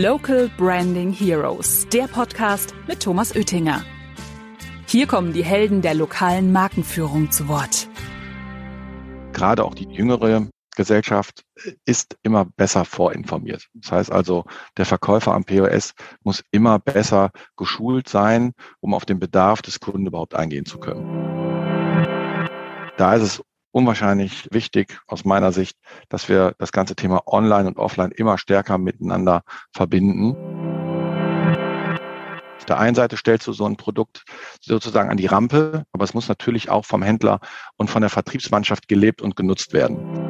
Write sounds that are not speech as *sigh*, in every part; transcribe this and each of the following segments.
Local Branding Heroes, der Podcast mit Thomas Oettinger. Hier kommen die Helden der lokalen Markenführung zu Wort. Gerade auch die jüngere Gesellschaft ist immer besser vorinformiert. Das heißt also, der Verkäufer am POS muss immer besser geschult sein, um auf den Bedarf des Kunden überhaupt eingehen zu können. Da ist es unwahrscheinlich wichtig aus meiner Sicht, dass wir das ganze Thema Online und Offline immer stärker miteinander verbinden. Auf der einen Seite stellst du so ein Produkt sozusagen an die Rampe, aber es muss natürlich auch vom Händler und von der Vertriebsmannschaft gelebt und genutzt werden.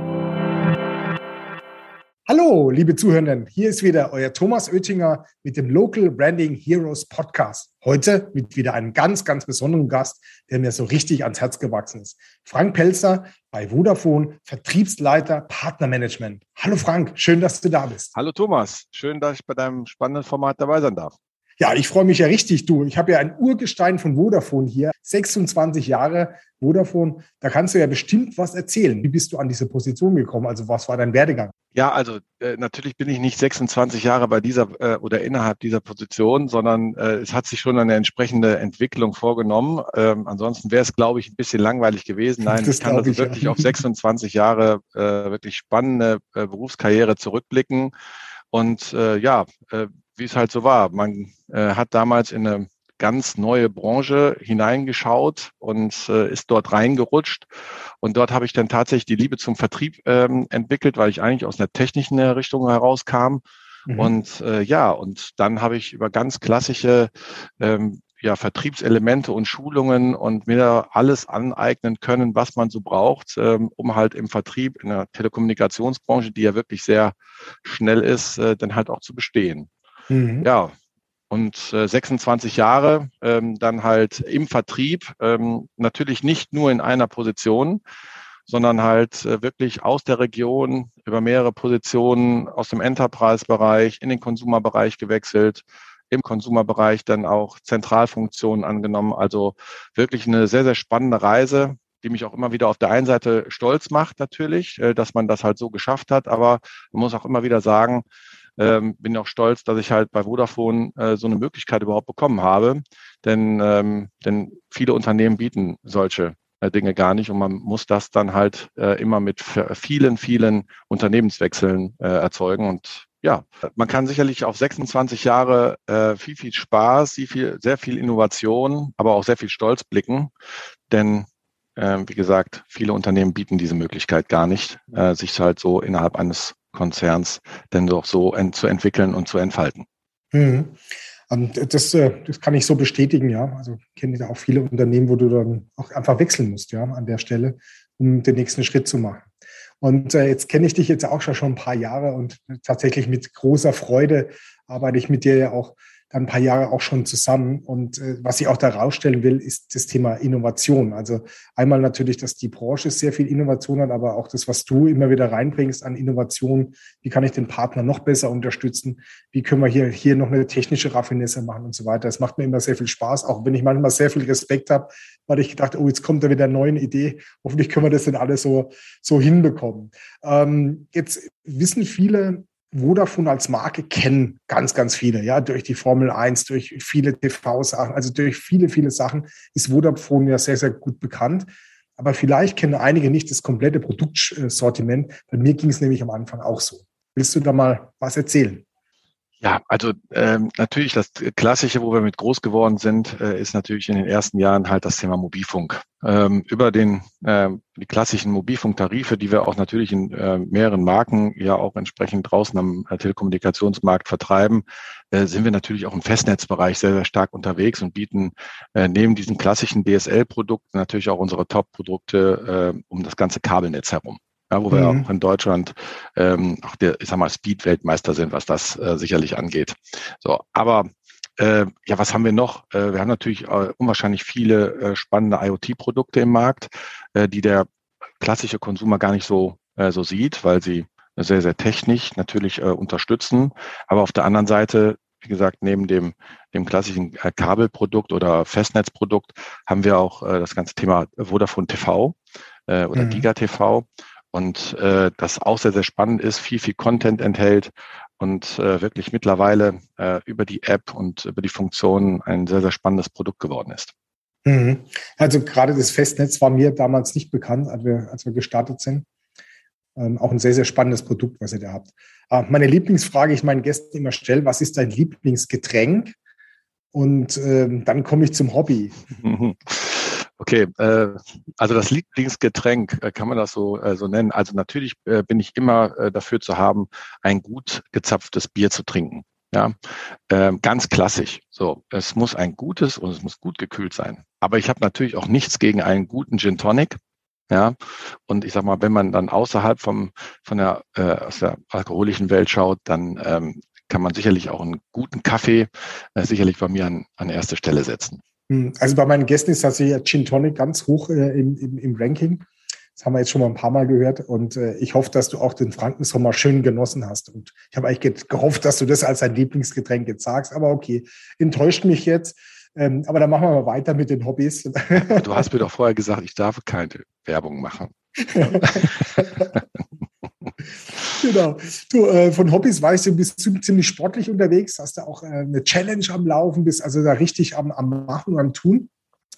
Hallo, liebe Zuhörenden, hier ist wieder euer Thomas Oettinger mit dem Local Branding Heroes Podcast. Heute mit wieder einem ganz, ganz besonderen Gast, der mir so richtig ans Herz gewachsen ist. Frank Pelzer bei Vodafone, Vertriebsleiter Partnermanagement. Hallo Frank, schön, dass du da bist. Hallo Thomas, schön, dass ich bei deinem spannenden Format dabei sein darf. Ja, ich freue mich ja richtig, du. Ich habe ja ein Urgestein von Vodafone hier, 26 Jahre Vodafone. Da kannst du ja bestimmt was erzählen. Wie bist du an diese Position gekommen? Also was war dein Werdegang? Ja, also äh, natürlich bin ich nicht 26 Jahre bei dieser äh, oder innerhalb dieser Position, sondern äh, es hat sich schon eine entsprechende Entwicklung vorgenommen. Ähm, ansonsten wäre es, glaube ich, ein bisschen langweilig gewesen. Nein, das ich kann also ich, wirklich ja. auf 26 Jahre äh, wirklich spannende äh, Berufskarriere zurückblicken. Und äh, ja, äh, wie es halt so war. Man äh, hat damals in eine ganz neue Branche hineingeschaut und äh, ist dort reingerutscht. Und dort habe ich dann tatsächlich die Liebe zum Vertrieb ähm, entwickelt, weil ich eigentlich aus einer technischen Richtung herauskam. Mhm. Und äh, ja, und dann habe ich über ganz klassische ähm, ja, Vertriebselemente und Schulungen und mir alles aneignen können, was man so braucht, ähm, um halt im Vertrieb in der Telekommunikationsbranche, die ja wirklich sehr schnell ist, äh, dann halt auch zu bestehen. Mhm. Ja, und äh, 26 Jahre ähm, dann halt im Vertrieb, ähm, natürlich nicht nur in einer Position, sondern halt äh, wirklich aus der Region über mehrere Positionen aus dem Enterprise-Bereich in den Konsumerbereich gewechselt, im Konsumerbereich dann auch Zentralfunktionen angenommen. Also wirklich eine sehr, sehr spannende Reise, die mich auch immer wieder auf der einen Seite stolz macht natürlich, äh, dass man das halt so geschafft hat. Aber man muss auch immer wieder sagen, ähm, bin auch stolz, dass ich halt bei Vodafone äh, so eine Möglichkeit überhaupt bekommen habe. Denn, ähm, denn viele Unternehmen bieten solche äh, Dinge gar nicht und man muss das dann halt äh, immer mit vielen, vielen Unternehmenswechseln äh, erzeugen. Und ja, man kann sicherlich auf 26 Jahre äh, viel, viel Spaß, sehr viel, sehr viel Innovation, aber auch sehr viel Stolz blicken. Denn äh, wie gesagt, viele Unternehmen bieten diese Möglichkeit gar nicht, äh, sich halt so innerhalb eines Konzerns denn doch so ent zu entwickeln und zu entfalten. Mhm. Das, äh, das kann ich so bestätigen, ja. Also kenne da auch viele Unternehmen, wo du dann auch einfach wechseln musst, ja, an der Stelle, um den nächsten Schritt zu machen. Und äh, jetzt kenne ich dich jetzt auch schon ein paar Jahre und tatsächlich mit großer Freude arbeite ich mit dir ja auch dann ein paar Jahre auch schon zusammen. Und äh, was ich auch da rausstellen will, ist das Thema Innovation. Also einmal natürlich, dass die Branche sehr viel Innovation hat, aber auch das, was du immer wieder reinbringst an Innovation. Wie kann ich den Partner noch besser unterstützen? Wie können wir hier, hier noch eine technische Raffinesse machen und so weiter? Das macht mir immer sehr viel Spaß, auch wenn ich manchmal sehr viel Respekt habe, weil ich gedacht, oh, jetzt kommt da wieder eine neue Idee. Hoffentlich können wir das denn alles so, so hinbekommen. Ähm, jetzt wissen viele, Vodafone als Marke kennen ganz, ganz viele, ja, durch die Formel 1, durch viele TV-Sachen, also durch viele, viele Sachen ist Vodafone ja sehr, sehr gut bekannt. Aber vielleicht kennen einige nicht das komplette Produktsortiment. Bei mir ging es nämlich am Anfang auch so. Willst du da mal was erzählen? Ja, also ähm, natürlich das Klassische, wo wir mit groß geworden sind, äh, ist natürlich in den ersten Jahren halt das Thema Mobilfunk. Ähm, über den äh, die klassischen Mobilfunktarife, die wir auch natürlich in äh, mehreren Marken ja auch entsprechend draußen am äh, Telekommunikationsmarkt vertreiben, äh, sind wir natürlich auch im Festnetzbereich sehr, sehr stark unterwegs und bieten äh, neben diesen klassischen DSL-Produkten natürlich auch unsere Top-Produkte äh, um das ganze Kabelnetz herum ja, wo mhm. wir auch in Deutschland ähm, auch der, ich sag mal, Speed-Weltmeister sind, was das äh, sicherlich angeht. So, aber äh, ja, was haben wir noch? Äh, wir haben natürlich äh, unwahrscheinlich viele äh, spannende IoT-Produkte im Markt, äh, die der klassische Konsumer gar nicht so, äh, so sieht, weil sie sehr, sehr technisch natürlich äh, unterstützen. Aber auf der anderen Seite, wie gesagt, neben dem, dem klassischen äh, Kabelprodukt oder Festnetzprodukt haben wir auch äh, das ganze Thema Vodafone TV äh, oder mhm. Giga TV. Und äh, das auch sehr, sehr spannend ist, viel, viel Content enthält und äh, wirklich mittlerweile äh, über die App und über die Funktionen ein sehr, sehr spannendes Produkt geworden ist. Mhm. Also gerade das Festnetz war mir damals nicht bekannt, als wir, als wir gestartet sind. Ähm, auch ein sehr, sehr spannendes Produkt, was ihr da habt. Äh, meine Lieblingsfrage, ich meinen Gästen immer stelle, was ist dein Lieblingsgetränk? Und ähm, dann komme ich zum Hobby. *laughs* Okay, äh, also das Lieblingsgetränk, äh, kann man das so, äh, so nennen? Also natürlich äh, bin ich immer äh, dafür zu haben, ein gut gezapftes Bier zu trinken. Ja, ähm, ganz klassisch. So, es muss ein gutes und es muss gut gekühlt sein. Aber ich habe natürlich auch nichts gegen einen guten Gin Tonic. Ja, und ich sag mal, wenn man dann außerhalb vom, von der, äh, aus der alkoholischen Welt schaut, dann ähm, kann man sicherlich auch einen guten Kaffee äh, sicherlich bei mir an, an erste Stelle setzen. Hm, also bei meinen Gästen ist tatsächlich Gin Tonic ganz hoch äh, im, im, im, Ranking. Das haben wir jetzt schon mal ein paar Mal gehört. Und äh, ich hoffe, dass du auch den Frankensommer schön genossen hast. Und ich habe eigentlich gehofft, dass du das als dein Lieblingsgetränk jetzt sagst. Aber okay, enttäuscht mich jetzt. Ähm, aber dann machen wir mal weiter mit den Hobbys. Du hast mir doch vorher gesagt, ich darf keine Werbung machen. *laughs* *laughs* genau. Du, äh, von Hobbys weißt du, du bist ziemlich sportlich unterwegs, hast da auch äh, eine Challenge am Laufen, bist also da richtig am, am Machen und am Tun.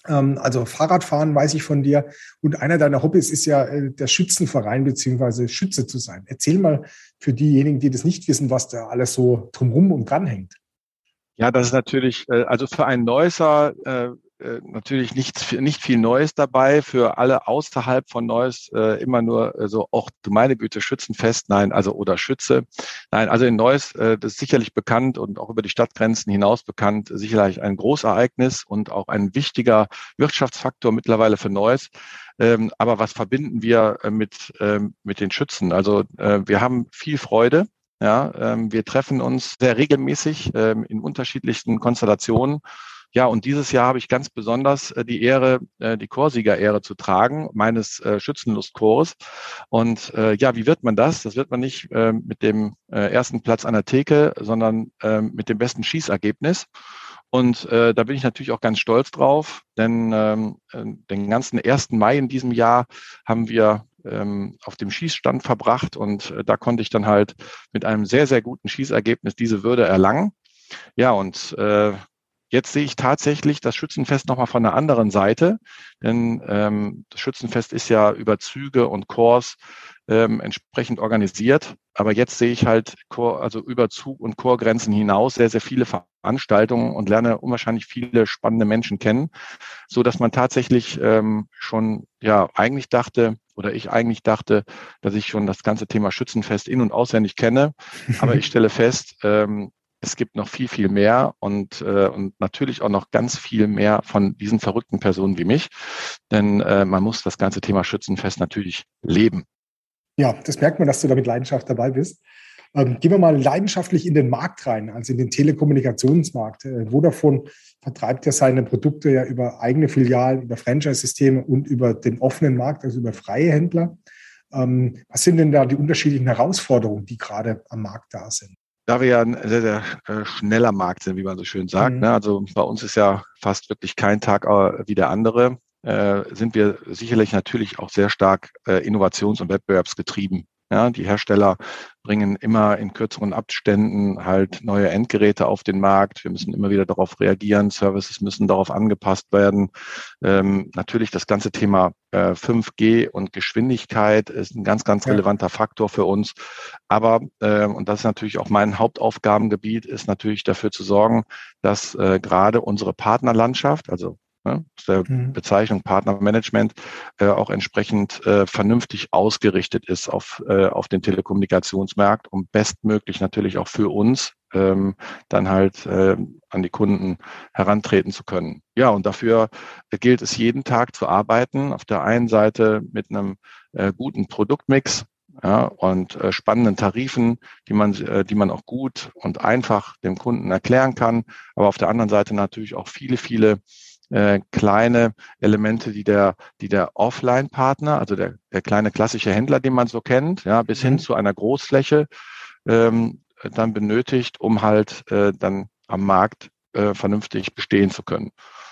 Ähm, also Fahrradfahren weiß ich von dir. Und einer deiner Hobbys ist ja äh, der Schützenverein beziehungsweise Schütze zu sein. Erzähl mal für diejenigen, die das nicht wissen, was da alles so drumherum und dran hängt. Ja, das ist natürlich, äh, also für einen Neusser äh, natürlich nichts, nicht viel Neues dabei. Für alle außerhalb von Neues äh, immer nur äh, so, auch du meine Güte, Schützenfest, nein, also oder Schütze. Nein, also in Neues, äh, das ist sicherlich bekannt und auch über die Stadtgrenzen hinaus bekannt, sicherlich ein Großereignis und auch ein wichtiger Wirtschaftsfaktor mittlerweile für Neues. Ähm, aber was verbinden wir äh, mit, ähm, mit den Schützen? Also äh, wir haben viel Freude. Ja, ähm, wir treffen uns sehr regelmäßig ähm, in unterschiedlichsten Konstellationen ja, und dieses Jahr habe ich ganz besonders äh, die Ehre, äh, die Chorsieger-Ehre zu tragen, meines äh, Schützenlustchors. Und ja, wie wird man das? Das wird man nicht mit dem ersten Platz an der Theke, sondern äh, mit dem besten Schießergebnis. Und äh, da bin ich natürlich auch ganz stolz drauf, denn ähm, äh, den ganzen ersten Mai in diesem Jahr haben wir ähm, auf dem Schießstand verbracht und äh, da konnte ich dann halt mit einem sehr, sehr guten Schießergebnis diese Würde erlangen. Ja, und äh, Jetzt sehe ich tatsächlich das Schützenfest nochmal von der anderen Seite, denn ähm, das Schützenfest ist ja über Züge und Chors ähm, entsprechend organisiert. Aber jetzt sehe ich halt Chor, also über Zug- und Chorgrenzen hinaus sehr, sehr viele Veranstaltungen und lerne unwahrscheinlich viele spannende Menschen kennen, so dass man tatsächlich ähm, schon ja eigentlich dachte oder ich eigentlich dachte, dass ich schon das ganze Thema Schützenfest in und auswendig kenne. Aber ich *laughs* stelle fest, ähm, es gibt noch viel, viel mehr und, äh, und natürlich auch noch ganz viel mehr von diesen verrückten Personen wie mich. Denn äh, man muss das ganze Thema Schützenfest natürlich leben. Ja, das merkt man, dass du da mit Leidenschaft dabei bist. Ähm, gehen wir mal leidenschaftlich in den Markt rein, also in den Telekommunikationsmarkt. Äh, Vodafone vertreibt ja seine Produkte ja über eigene Filialen, über Franchise-Systeme und über den offenen Markt, also über freie Händler. Ähm, was sind denn da die unterschiedlichen Herausforderungen, die gerade am Markt da sind? Da wir ja ein sehr, sehr äh, schneller Markt sind, wie man so schön sagt, mhm. ne? also bei uns ist ja fast wirklich kein Tag äh, wie der andere, äh, sind wir sicherlich natürlich auch sehr stark äh, innovations- und wettbewerbsgetrieben. Ja, die Hersteller bringen immer in kürzeren Abständen halt neue Endgeräte auf den Markt. Wir müssen immer wieder darauf reagieren. Services müssen darauf angepasst werden. Ähm, natürlich das ganze Thema äh, 5G und Geschwindigkeit ist ein ganz, ganz relevanter ja. Faktor für uns. Aber, äh, und das ist natürlich auch mein Hauptaufgabengebiet, ist natürlich dafür zu sorgen, dass äh, gerade unsere Partnerlandschaft, also ne, der mhm. Bezeichnung Partnermanagement, äh, auch entsprechend äh, vernünftig ausgerichtet ist auf, äh, auf den Telekommunikationsmarkt, um bestmöglich natürlich auch für uns ähm, dann halt äh, an die Kunden herantreten zu können. Ja, und dafür gilt es jeden Tag zu arbeiten. Auf der einen Seite mit einem äh, guten Produktmix, ja, und äh, spannenden Tarifen, die man, äh, die man auch gut und einfach dem Kunden erklären kann. Aber auf der anderen Seite natürlich auch viele, viele äh, kleine Elemente, die der, die der Offline-Partner, also der, der kleine klassische Händler, den man so kennt, ja, bis mhm. hin zu einer Großfläche, ähm, dann benötigt, um halt äh, dann am Markt äh, vernünftig bestehen zu können.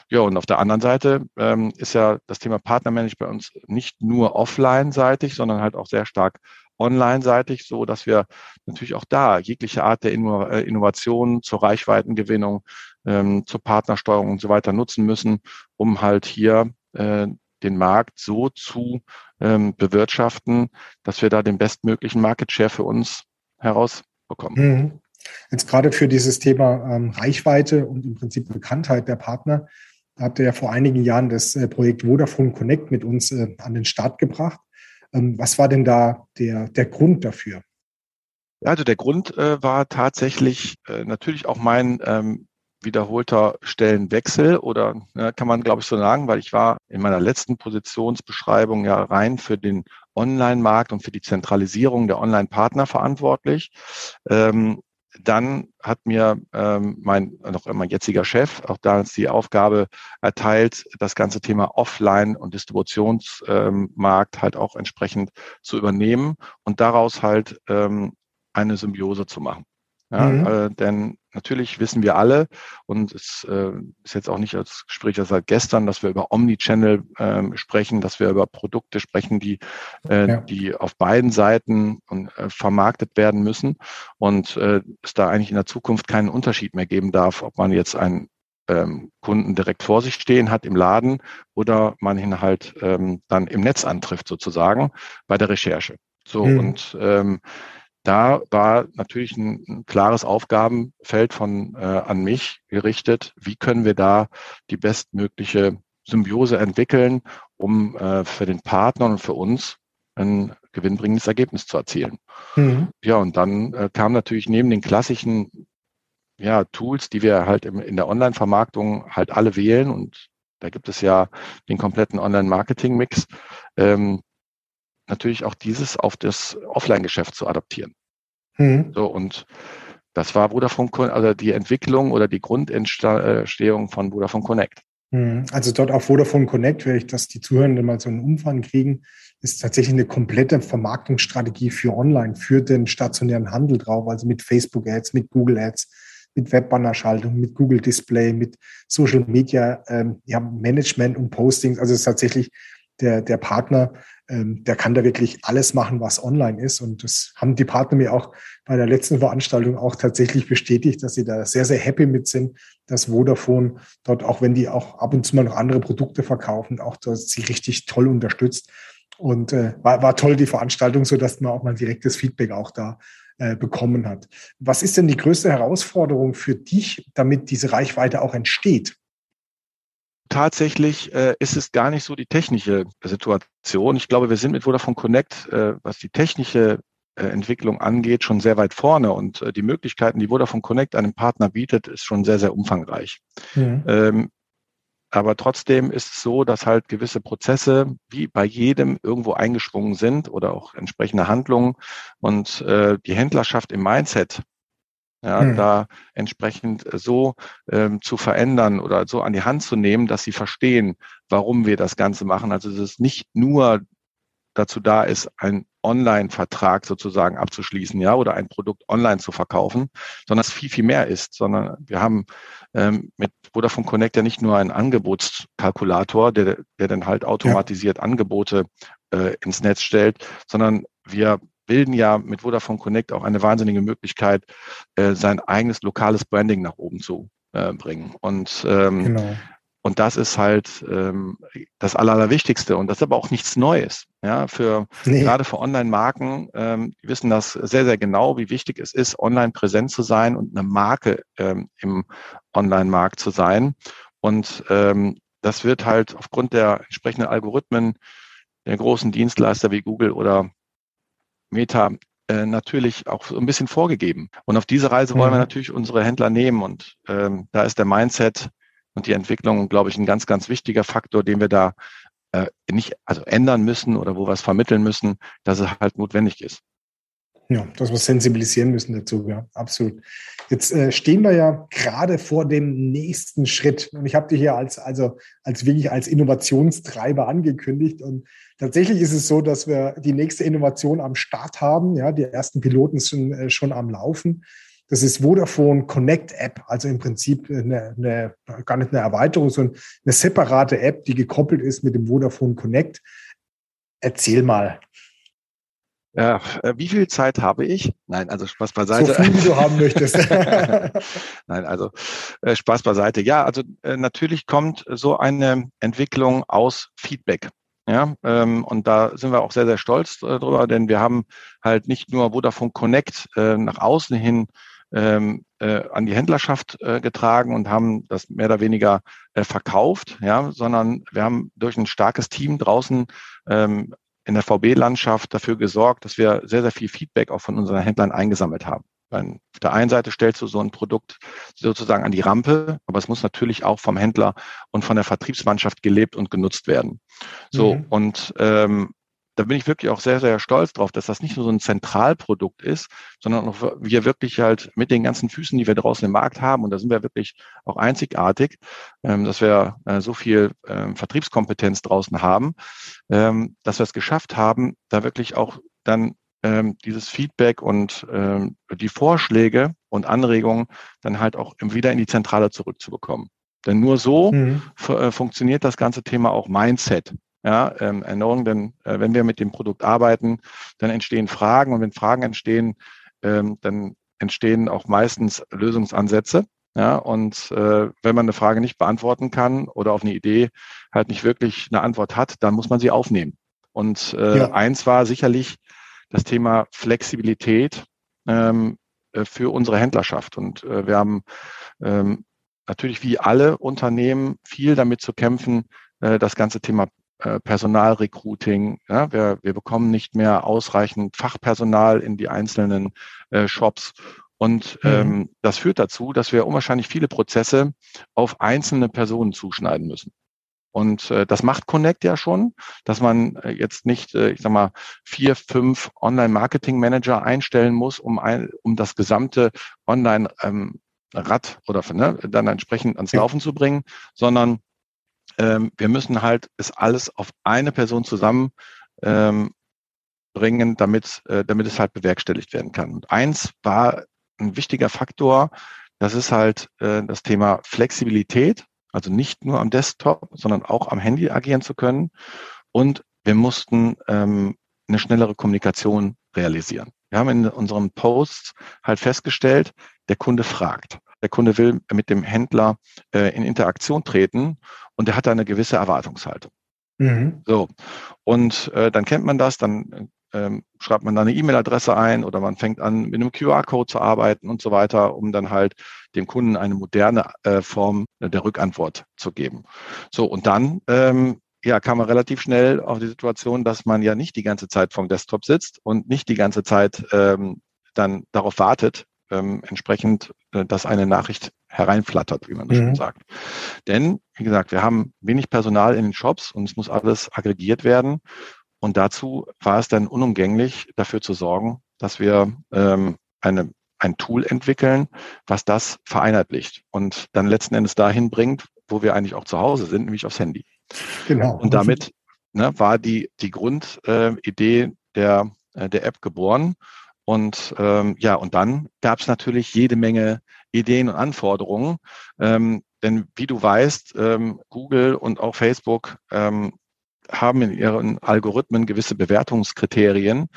Ja, und auf der anderen Seite ähm, ist ja das Thema Partnermanagement bei uns nicht nur offline-seitig, sondern halt auch sehr stark online-seitig, so dass wir natürlich auch da jegliche Art der äh, Innovation zur Reichweitengewinnung, ähm, zur Partnersteuerung und so weiter nutzen müssen, um halt hier äh, den Markt so zu ähm, bewirtschaften, dass wir da den bestmöglichen Market Share für uns herausbekommen. Mhm. Jetzt gerade für dieses Thema ähm, Reichweite und im Prinzip Bekanntheit der Partner habt ihr ja vor einigen Jahren das äh, Projekt Vodafone Connect mit uns äh, an den Start gebracht. Ähm, was war denn da der, der Grund dafür? Also der Grund äh, war tatsächlich äh, natürlich auch mein ähm, wiederholter Stellenwechsel oder äh, kann man glaube ich so sagen, weil ich war in meiner letzten Positionsbeschreibung ja rein für den Online-Markt und für die Zentralisierung der Online-Partner verantwortlich. Ähm, dann hat mir ähm, mein noch immer jetziger Chef auch da die Aufgabe erteilt, das ganze Thema Offline und Distributionsmarkt ähm, halt auch entsprechend zu übernehmen und daraus halt ähm, eine Symbiose zu machen. Ja, mhm. äh, denn natürlich wissen wir alle, und es äh, ist jetzt auch nicht als Gespräch seit gestern, dass wir über Omnichannel äh, sprechen, dass wir über Produkte sprechen, die, äh, ja. die auf beiden Seiten äh, vermarktet werden müssen und äh, es da eigentlich in der Zukunft keinen Unterschied mehr geben darf, ob man jetzt einen ähm, Kunden direkt vor sich stehen hat im Laden oder man ihn halt ähm, dann im Netz antrifft sozusagen bei der Recherche. So mhm. und ähm, da war natürlich ein, ein klares Aufgabenfeld von äh, an mich gerichtet. Wie können wir da die bestmögliche Symbiose entwickeln, um äh, für den Partner und für uns ein gewinnbringendes Ergebnis zu erzielen. Mhm. Ja, und dann äh, kam natürlich neben den klassischen ja, Tools, die wir halt im, in der Online-Vermarktung halt alle wählen und da gibt es ja den kompletten Online-Marketing-Mix, ähm, natürlich auch dieses auf das Offline-Geschäft zu adaptieren. Mhm. So, und das war Vodafone, also die Entwicklung oder die Grundentstehung von Vodafone Connect. Mhm. Also dort auf Vodafone Connect, wenn ich das die Zuhörenden mal so einen Umfang kriegen, ist tatsächlich eine komplette Vermarktungsstrategie für Online, für den stationären Handel drauf, also mit Facebook Ads, mit Google Ads, mit Webbannerschaltung, mit Google Display, mit Social Media ähm, ja, Management und Postings. Also es ist tatsächlich der, der Partner, der kann da wirklich alles machen, was online ist. Und das haben die Partner mir auch bei der letzten Veranstaltung auch tatsächlich bestätigt, dass sie da sehr, sehr happy mit sind, dass Vodafone dort, auch wenn die auch ab und zu mal noch andere Produkte verkaufen, auch dort sie richtig toll unterstützt. Und äh, war, war toll, die Veranstaltung, so dass man auch mal direktes Feedback auch da äh, bekommen hat. Was ist denn die größte Herausforderung für dich, damit diese Reichweite auch entsteht? Tatsächlich äh, ist es gar nicht so die technische Situation. Ich glaube, wir sind mit Vodafone Connect, äh, was die technische äh, Entwicklung angeht, schon sehr weit vorne und äh, die Möglichkeiten, die Vodafone Connect einem Partner bietet, ist schon sehr, sehr umfangreich. Mhm. Ähm, aber trotzdem ist es so, dass halt gewisse Prozesse wie bei jedem irgendwo eingeschwungen sind oder auch entsprechende Handlungen und äh, die Händlerschaft im Mindset ja, hm. da entsprechend so ähm, zu verändern oder so an die Hand zu nehmen, dass sie verstehen, warum wir das Ganze machen. Also dass es nicht nur dazu da ist, ein Online-Vertrag sozusagen abzuschließen, ja, oder ein Produkt online zu verkaufen, sondern es viel, viel mehr ist, sondern wir haben ähm, mit Vodafone Connect ja nicht nur einen Angebotskalkulator, der, der dann halt automatisiert ja. Angebote äh, ins Netz stellt, sondern wir bilden ja mit Vodafone Connect auch eine wahnsinnige Möglichkeit, äh, sein eigenes lokales Branding nach oben zu äh, bringen. Und ähm, genau. Und das ist halt ähm, das Allerwichtigste. Und das ist aber auch nichts Neues. Ja, für nee. gerade für Online-Marken, ähm, die wissen das sehr, sehr genau, wie wichtig es ist, online präsent zu sein und eine Marke ähm, im Online-Markt zu sein. Und ähm, das wird halt aufgrund der entsprechenden Algorithmen der großen Dienstleister wie Google oder Meta äh, natürlich auch so ein bisschen vorgegeben. Und auf diese Reise wollen wir mhm. natürlich unsere Händler nehmen. Und ähm, da ist der Mindset und die Entwicklung, glaube ich, ein ganz, ganz wichtiger Faktor, den wir da äh, nicht also ändern müssen oder wo wir es vermitteln müssen, dass es halt notwendig ist. Ja, dass wir sensibilisieren müssen dazu, ja, absolut. Jetzt äh, stehen wir ja gerade vor dem nächsten Schritt. Und ich habe dich hier als, also als wirklich als Innovationstreiber angekündigt. Und tatsächlich ist es so, dass wir die nächste Innovation am Start haben. Ja, die ersten Piloten sind äh, schon am Laufen. Das ist Vodafone Connect App, also im Prinzip eine, eine, gar nicht eine Erweiterung, sondern eine separate App, die gekoppelt ist mit dem Vodafone Connect. Erzähl mal. Ja, äh, wie viel Zeit habe ich? Nein, also Spaß beiseite. So viel, wie du haben möchtest. *laughs* Nein, also äh, Spaß beiseite. Ja, also äh, natürlich kommt so eine Entwicklung aus Feedback. Ja, ähm, und da sind wir auch sehr, sehr stolz äh, drüber, denn wir haben halt nicht nur Vodafone Connect äh, nach außen hin ähm, äh, an die Händlerschaft äh, getragen und haben das mehr oder weniger äh, verkauft, ja, sondern wir haben durch ein starkes Team draußen ähm, in der VB-Landschaft dafür gesorgt, dass wir sehr, sehr viel Feedback auch von unseren Händlern eingesammelt haben. Auf der einen Seite stellst du so ein Produkt sozusagen an die Rampe, aber es muss natürlich auch vom Händler und von der Vertriebsmannschaft gelebt und genutzt werden. So, mhm. und ähm, da bin ich wirklich auch sehr, sehr stolz drauf, dass das nicht nur so ein Zentralprodukt ist, sondern auch wir wirklich halt mit den ganzen Füßen, die wir draußen im Markt haben, und da sind wir wirklich auch einzigartig, ähm, dass wir äh, so viel ähm, Vertriebskompetenz draußen haben, ähm, dass wir es geschafft haben, da wirklich auch dann dieses Feedback und die Vorschläge und Anregungen dann halt auch wieder in die Zentrale zurückzubekommen. Denn nur so mhm. äh, funktioniert das ganze Thema auch Mindset ja, ähm, Erneuerung, denn äh, wenn wir mit dem Produkt arbeiten, dann entstehen Fragen und wenn Fragen entstehen, ähm, dann entstehen auch meistens Lösungsansätze. Ja, und äh, wenn man eine Frage nicht beantworten kann oder auf eine Idee halt nicht wirklich eine Antwort hat, dann muss man sie aufnehmen. Und äh, ja. eins war sicherlich das Thema Flexibilität ähm, äh, für unsere Händlerschaft. Und äh, wir haben ähm, natürlich wie alle Unternehmen viel damit zu kämpfen, äh, das ganze Thema äh, Personalrecruiting. Ja, wir, wir bekommen nicht mehr ausreichend Fachpersonal in die einzelnen äh, Shops. Und mhm. ähm, das führt dazu, dass wir unwahrscheinlich viele Prozesse auf einzelne Personen zuschneiden müssen. Und äh, das macht Connect ja schon, dass man äh, jetzt nicht, äh, ich sag mal, vier, fünf Online-Marketing-Manager einstellen muss, um, ein, um das gesamte Online- ähm, Rad oder ne, dann entsprechend ans Laufen zu bringen, sondern ähm, wir müssen halt es alles auf eine Person zusammen ähm, bringen, damit, äh, damit es halt bewerkstelligt werden kann. Und eins war ein wichtiger Faktor, das ist halt äh, das Thema Flexibilität, also nicht nur am Desktop, sondern auch am Handy agieren zu können. Und wir mussten ähm, eine schnellere Kommunikation realisieren. Wir haben in unseren Posts halt festgestellt, der Kunde fragt. Der Kunde will mit dem Händler äh, in Interaktion treten und der hat da eine gewisse Erwartungshaltung. Mhm. So. Und äh, dann kennt man das, dann ähm, schreibt man da eine E-Mail-Adresse ein oder man fängt an, mit einem QR-Code zu arbeiten und so weiter, um dann halt dem Kunden eine moderne äh, Form der Rückantwort zu geben. So, und dann ähm, ja, kam man relativ schnell auf die Situation, dass man ja nicht die ganze Zeit vom Desktop sitzt und nicht die ganze Zeit ähm, dann darauf wartet, ähm, entsprechend, äh, dass eine Nachricht hereinflattert, wie man das mhm. schon sagt. Denn, wie gesagt, wir haben wenig Personal in den Shops und es muss alles aggregiert werden. Und dazu war es dann unumgänglich, dafür zu sorgen, dass wir ähm, eine, ein Tool entwickeln, was das vereinheitlicht und dann letzten Endes dahin bringt, wo wir eigentlich auch zu Hause sind, nämlich aufs Handy. Genau. Und damit ne, war die, die Grundidee äh, der, äh, der App geboren. Und ähm, ja, und dann gab es natürlich jede Menge Ideen und Anforderungen. Ähm, denn wie du weißt, ähm, Google und auch Facebook ähm, haben in ihren Algorithmen gewisse Bewertungskriterien,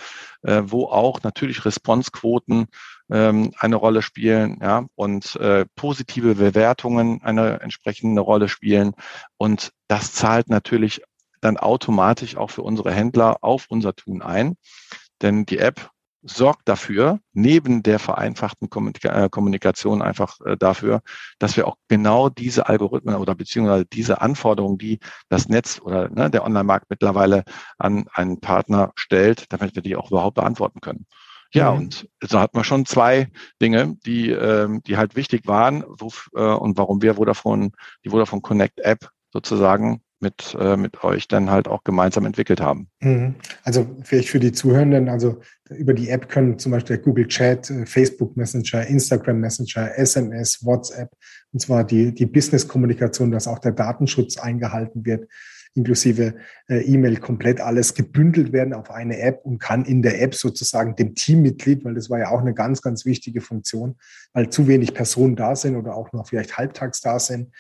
äh, wo auch natürlich Responsequoten ähm, eine Rolle spielen, ja, und äh, positive Bewertungen eine entsprechende Rolle spielen. Und das zahlt natürlich dann automatisch auch für unsere Händler auf unser Tun ein. Denn die App sorgt dafür, neben der vereinfachten äh, Kommunikation einfach äh, dafür, dass wir auch genau diese Algorithmen oder beziehungsweise diese Anforderungen, die das Netz oder ne, der Online-Markt mittlerweile an einen Partner stellt, damit wir die auch überhaupt beantworten können. Ja, mhm. und so hatten wir schon zwei Dinge, die, ähm, die halt wichtig waren wo, äh, und warum wir Vodafone, die Vodafone Connect App sozusagen mit, äh, mit euch dann halt auch gemeinsam entwickelt haben. Mhm. Also vielleicht für die Zuhörenden, also über die App können zum Beispiel Google Chat, äh, Facebook Messenger, Instagram Messenger, SMS, WhatsApp, und zwar die, die Business-Kommunikation, dass auch der Datenschutz eingehalten wird, inklusive äh, E-Mail komplett alles gebündelt werden auf eine App und kann in der App sozusagen dem Teammitglied, weil das war ja auch eine ganz, ganz wichtige Funktion, weil zu wenig Personen da sind oder auch noch vielleicht halbtags da sind,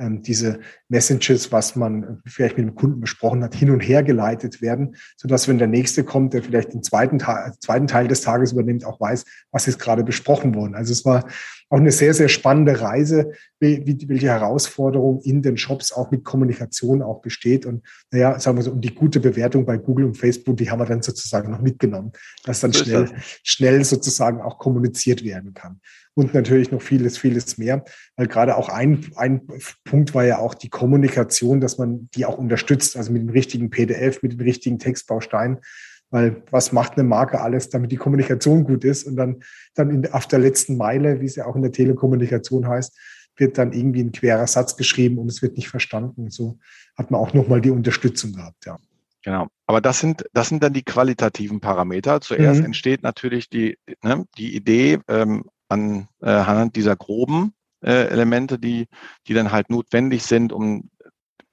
diese Messages, was man vielleicht mit dem Kunden besprochen hat, hin und her geleitet werden, sodass wenn der nächste kommt, der vielleicht den zweiten, zweiten Teil des Tages übernimmt, auch weiß, was ist gerade besprochen worden. Also es war auch eine sehr, sehr spannende Reise, wie, welche Herausforderung in den Shops auch mit Kommunikation auch besteht. Und naja, sagen wir so, und die gute Bewertung bei Google und Facebook, die haben wir dann sozusagen noch mitgenommen, dass dann schnell, schnell sozusagen auch kommuniziert werden kann und natürlich noch vieles, vieles mehr. Weil gerade auch ein, ein Punkt war ja auch die Kommunikation, dass man die auch unterstützt, also mit dem richtigen PDF, mit den richtigen Textbausteinen. Weil was macht eine Marke alles, damit die Kommunikation gut ist? Und dann, dann in, auf der letzten Meile, wie es ja auch in der Telekommunikation heißt, wird dann irgendwie ein querer Satz geschrieben und es wird nicht verstanden. So hat man auch nochmal die Unterstützung gehabt, ja. Genau. Aber das sind, das sind dann die qualitativen Parameter. Zuerst mhm. entsteht natürlich die, ne, die Idee, ähm, äh, dieser groben äh, Elemente, die, die dann halt notwendig sind, um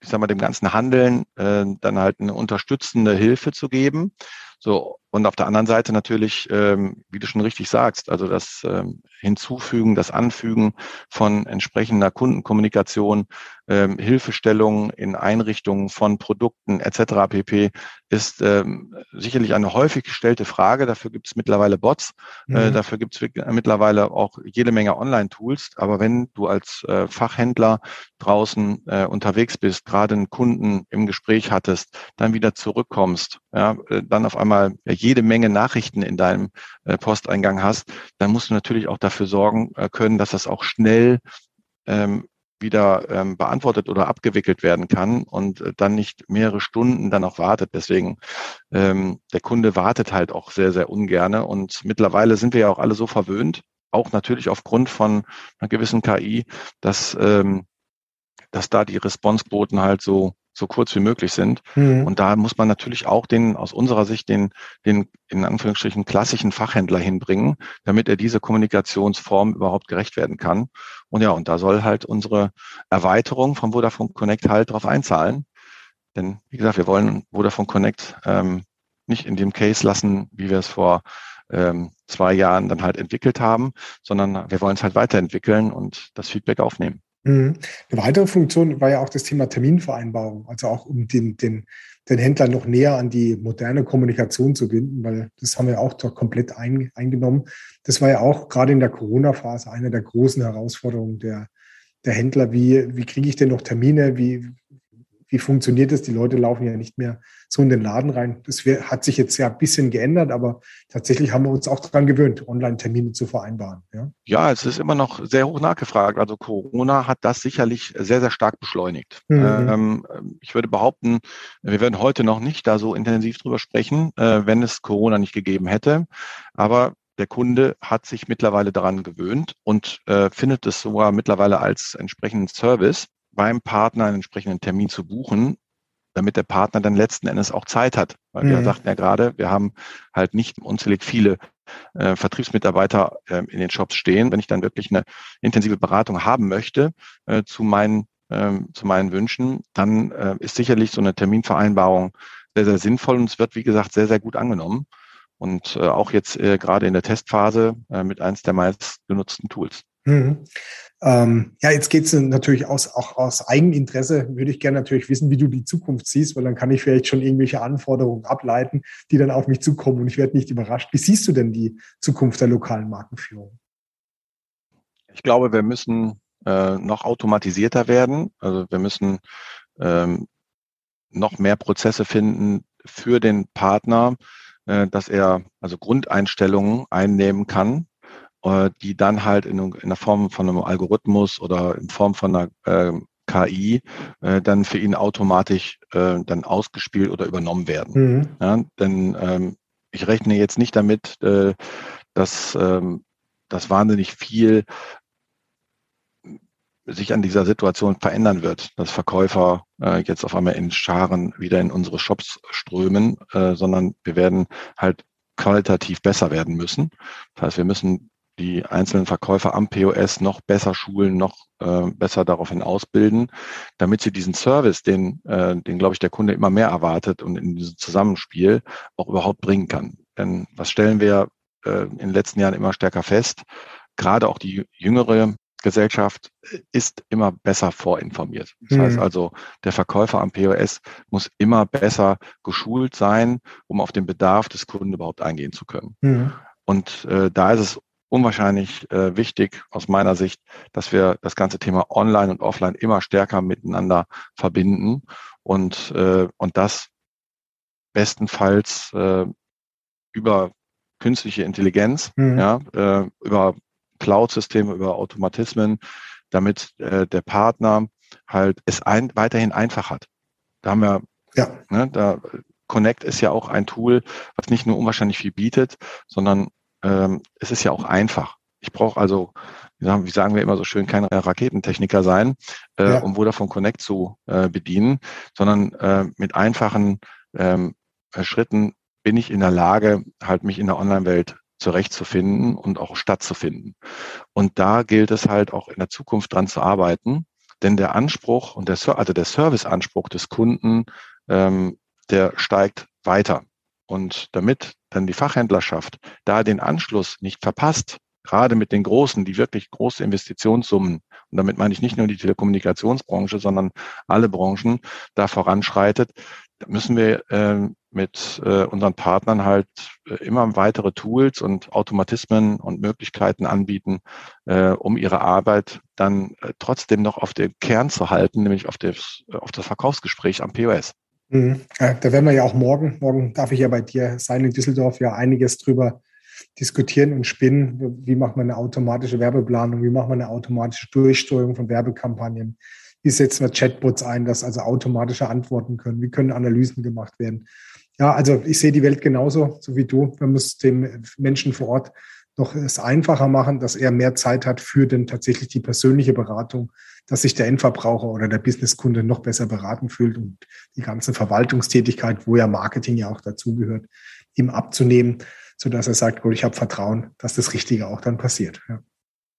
ich sag mal, dem ganzen Handeln äh, dann halt eine unterstützende Hilfe zu geben. So, und auf der anderen Seite natürlich, ähm, wie du schon richtig sagst, also das ähm, Hinzufügen, das Anfügen von entsprechender Kundenkommunikation, ähm, Hilfestellung in Einrichtungen von Produkten etc. pp. ist ähm, sicherlich eine häufig gestellte Frage. Dafür gibt es mittlerweile Bots, äh, mhm. äh, dafür gibt es mittlerweile auch jede Menge Online-Tools. Aber wenn du als äh, Fachhändler draußen äh, unterwegs bist, gerade einen Kunden im Gespräch hattest, dann wieder zurückkommst, ja, äh, dann auf einmal ja, jede Menge Nachrichten in deinem äh, Posteingang hast, dann musst du natürlich auch dafür sorgen äh, können, dass das auch schnell ähm, wieder ähm, beantwortet oder abgewickelt werden kann und äh, dann nicht mehrere Stunden dann auch wartet. Deswegen, ähm, der Kunde wartet halt auch sehr, sehr ungerne. Und mittlerweile sind wir ja auch alle so verwöhnt, auch natürlich aufgrund von einer gewissen KI, dass, ähm, dass da die Responsequoten halt so so kurz wie möglich sind. Mhm. Und da muss man natürlich auch den, aus unserer Sicht, den, den in Anführungsstrichen klassischen Fachhändler hinbringen, damit er diese Kommunikationsform überhaupt gerecht werden kann. Und ja, und da soll halt unsere Erweiterung von Vodafone Connect halt drauf einzahlen. Denn wie gesagt, wir wollen Vodafone Connect ähm, nicht in dem Case lassen, wie wir es vor ähm, zwei Jahren dann halt entwickelt haben, sondern wir wollen es halt weiterentwickeln und das Feedback aufnehmen. Mhm. Eine weitere Funktion war ja auch das Thema Terminvereinbarung, also auch um den, den, den Händler noch näher an die moderne Kommunikation zu binden, weil das haben wir auch dort komplett ein, eingenommen. Das war ja auch gerade in der Corona-Phase eine der großen Herausforderungen der, der Händler. Wie, wie kriege ich denn noch Termine? Wie, wie funktioniert das? Die Leute laufen ja nicht mehr so in den Laden rein. Das hat sich jetzt ja ein bisschen geändert, aber tatsächlich haben wir uns auch daran gewöhnt, Online-Termine zu vereinbaren. Ja? ja, es ist immer noch sehr hoch nachgefragt. Also Corona hat das sicherlich sehr, sehr stark beschleunigt. Mhm. Ähm, ich würde behaupten, wir werden heute noch nicht da so intensiv drüber sprechen, äh, wenn es Corona nicht gegeben hätte. Aber der Kunde hat sich mittlerweile daran gewöhnt und äh, findet es sogar mittlerweile als entsprechenden Service beim Partner einen entsprechenden Termin zu buchen, damit der Partner dann letzten Endes auch Zeit hat. Weil mhm. wir sagten ja gerade, wir haben halt nicht unzählig viele äh, Vertriebsmitarbeiter äh, in den Shops stehen. Wenn ich dann wirklich eine intensive Beratung haben möchte äh, zu meinen ähm, zu meinen Wünschen, dann äh, ist sicherlich so eine Terminvereinbarung sehr, sehr sinnvoll und es wird, wie gesagt, sehr, sehr gut angenommen. Und äh, auch jetzt äh, gerade in der Testphase mit eins der meist genutzten Tools. Mhm. Ähm, ja, jetzt geht es natürlich aus, auch aus Eigeninteresse, würde ich gerne natürlich wissen, wie du die Zukunft siehst, weil dann kann ich vielleicht schon irgendwelche Anforderungen ableiten, die dann auf mich zukommen und ich werde nicht überrascht. Wie siehst du denn die Zukunft der lokalen Markenführung? Ich glaube, wir müssen äh, noch automatisierter werden. Also wir müssen ähm, noch mehr Prozesse finden für den Partner, äh, dass er also Grundeinstellungen einnehmen kann, äh, die dann halt in, in der Form von einem Algorithmus oder in Form von einer äh, KI äh, dann für ihn automatisch äh, dann ausgespielt oder übernommen werden. Mhm. Ja, denn ähm, ich rechne jetzt nicht damit, äh, dass ähm, das wahnsinnig viel sich an dieser Situation verändern wird, dass Verkäufer äh, jetzt auf einmal in Scharen wieder in unsere Shops strömen, äh, sondern wir werden halt qualitativ besser werden müssen. Das heißt, wir müssen die einzelnen Verkäufer am POS noch besser schulen, noch äh, besser daraufhin ausbilden, damit sie diesen Service, den, äh, den glaube ich der Kunde immer mehr erwartet und in diesem Zusammenspiel auch überhaupt bringen kann. Denn was stellen wir äh, in den letzten Jahren immer stärker fest? Gerade auch die jüngere Gesellschaft ist immer besser vorinformiert. Das mhm. heißt also, der Verkäufer am POS muss immer besser geschult sein, um auf den Bedarf des Kunden überhaupt eingehen zu können. Mhm. Und äh, da ist es unwahrscheinlich äh, wichtig aus meiner Sicht, dass wir das ganze Thema Online und Offline immer stärker miteinander verbinden und, äh, und das bestenfalls äh, über künstliche Intelligenz, mhm. ja, äh, über Cloud-Systeme, über Automatismen, damit äh, der Partner halt es ein, weiterhin einfach hat. Da haben wir, ja. ne, da Connect ist ja auch ein Tool, was nicht nur unwahrscheinlich viel bietet, sondern ähm, es ist ja auch einfach. Ich brauche also, wie sagen, wir immer so schön, kein Raketentechniker sein, äh, ja. um Vodafone Connect zu äh, bedienen, sondern äh, mit einfachen ähm, Schritten bin ich in der Lage, halt mich in der Online-Welt zurechtzufinden und auch stattzufinden. Und da gilt es halt auch in der Zukunft dran zu arbeiten, denn der Anspruch und der, also der Serviceanspruch des Kunden, ähm, der steigt weiter. Und damit dann die Fachhändlerschaft da den Anschluss nicht verpasst, gerade mit den großen, die wirklich große Investitionssummen, und damit meine ich nicht nur die Telekommunikationsbranche, sondern alle Branchen, da voranschreitet, müssen wir äh, mit äh, unseren Partnern halt äh, immer weitere Tools und Automatismen und Möglichkeiten anbieten, äh, um ihre Arbeit dann äh, trotzdem noch auf den Kern zu halten, nämlich auf das, auf das Verkaufsgespräch am POS. Mhm. Da werden wir ja auch morgen, morgen darf ich ja bei dir sein in Düsseldorf, ja einiges drüber diskutieren und spinnen. Wie macht man eine automatische Werbeplanung? Wie macht man eine automatische Durchsteuerung von Werbekampagnen? Wie setzen wir Chatbots ein, dass also automatische antworten können? Wie können Analysen gemacht werden? Ja, also ich sehe die Welt genauso, so wie du. Man muss dem Menschen vor Ort noch es einfacher machen, dass er mehr Zeit hat für denn tatsächlich die persönliche Beratung, dass sich der Endverbraucher oder der Businesskunde noch besser beraten fühlt und die ganze Verwaltungstätigkeit, wo ja Marketing ja auch dazugehört, ihm abzunehmen, so dass er sagt, gut, ich habe Vertrauen, dass das Richtige auch dann passiert. Ja.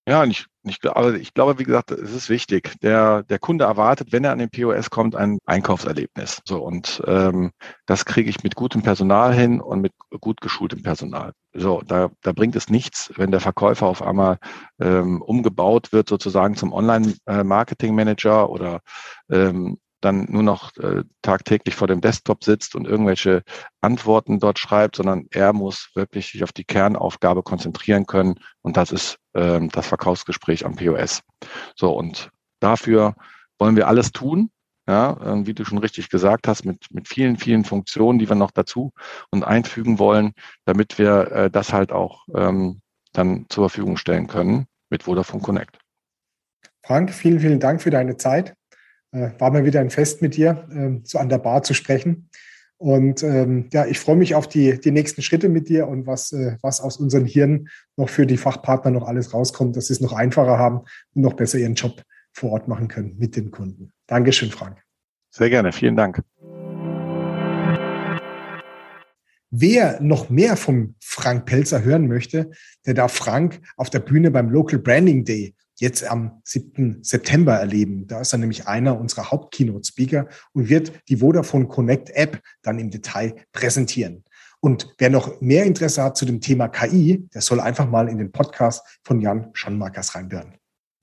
Ja, und ich, ich, aber ich glaube, wie gesagt, es ist wichtig. Der, der Kunde erwartet, wenn er an den POS kommt, ein Einkaufserlebnis. So und ähm, das kriege ich mit gutem Personal hin und mit gut geschultem Personal. So, da, da bringt es nichts, wenn der Verkäufer auf einmal ähm, umgebaut wird, sozusagen zum Online-Marketing-Manager äh, oder ähm, dann nur noch äh, tagtäglich vor dem Desktop sitzt und irgendwelche Antworten dort schreibt, sondern er muss wirklich sich auf die Kernaufgabe konzentrieren können und das ist ähm, das Verkaufsgespräch am POS. So und dafür wollen wir alles tun, ja, äh, wie du schon richtig gesagt hast, mit, mit vielen, vielen Funktionen, die wir noch dazu und einfügen wollen, damit wir äh, das halt auch ähm, dann zur Verfügung stellen können mit Vodafone Connect. Frank, vielen, vielen Dank für deine Zeit. Äh, war mir wieder ein Fest mit dir, äh, so an der Bar zu sprechen. Und ähm, ja, ich freue mich auf die, die nächsten Schritte mit dir und was, äh, was aus unseren Hirnen noch für die Fachpartner noch alles rauskommt, dass sie es noch einfacher haben und noch besser ihren Job vor Ort machen können mit den Kunden. Dankeschön, Frank. Sehr gerne, vielen Dank. Wer noch mehr vom Frank Pelzer hören möchte, der darf Frank auf der Bühne beim Local Branding Day jetzt am 7. September erleben. Da ist er nämlich einer unserer Haupt-Keynote-Speaker und wird die Vodafone Connect App dann im Detail präsentieren. Und wer noch mehr Interesse hat zu dem Thema KI, der soll einfach mal in den Podcast von Jan Schonmarkers reinhören.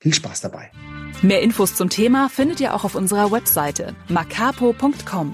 Viel Spaß dabei. Mehr Infos zum Thema findet ihr auch auf unserer Webseite macapo.com.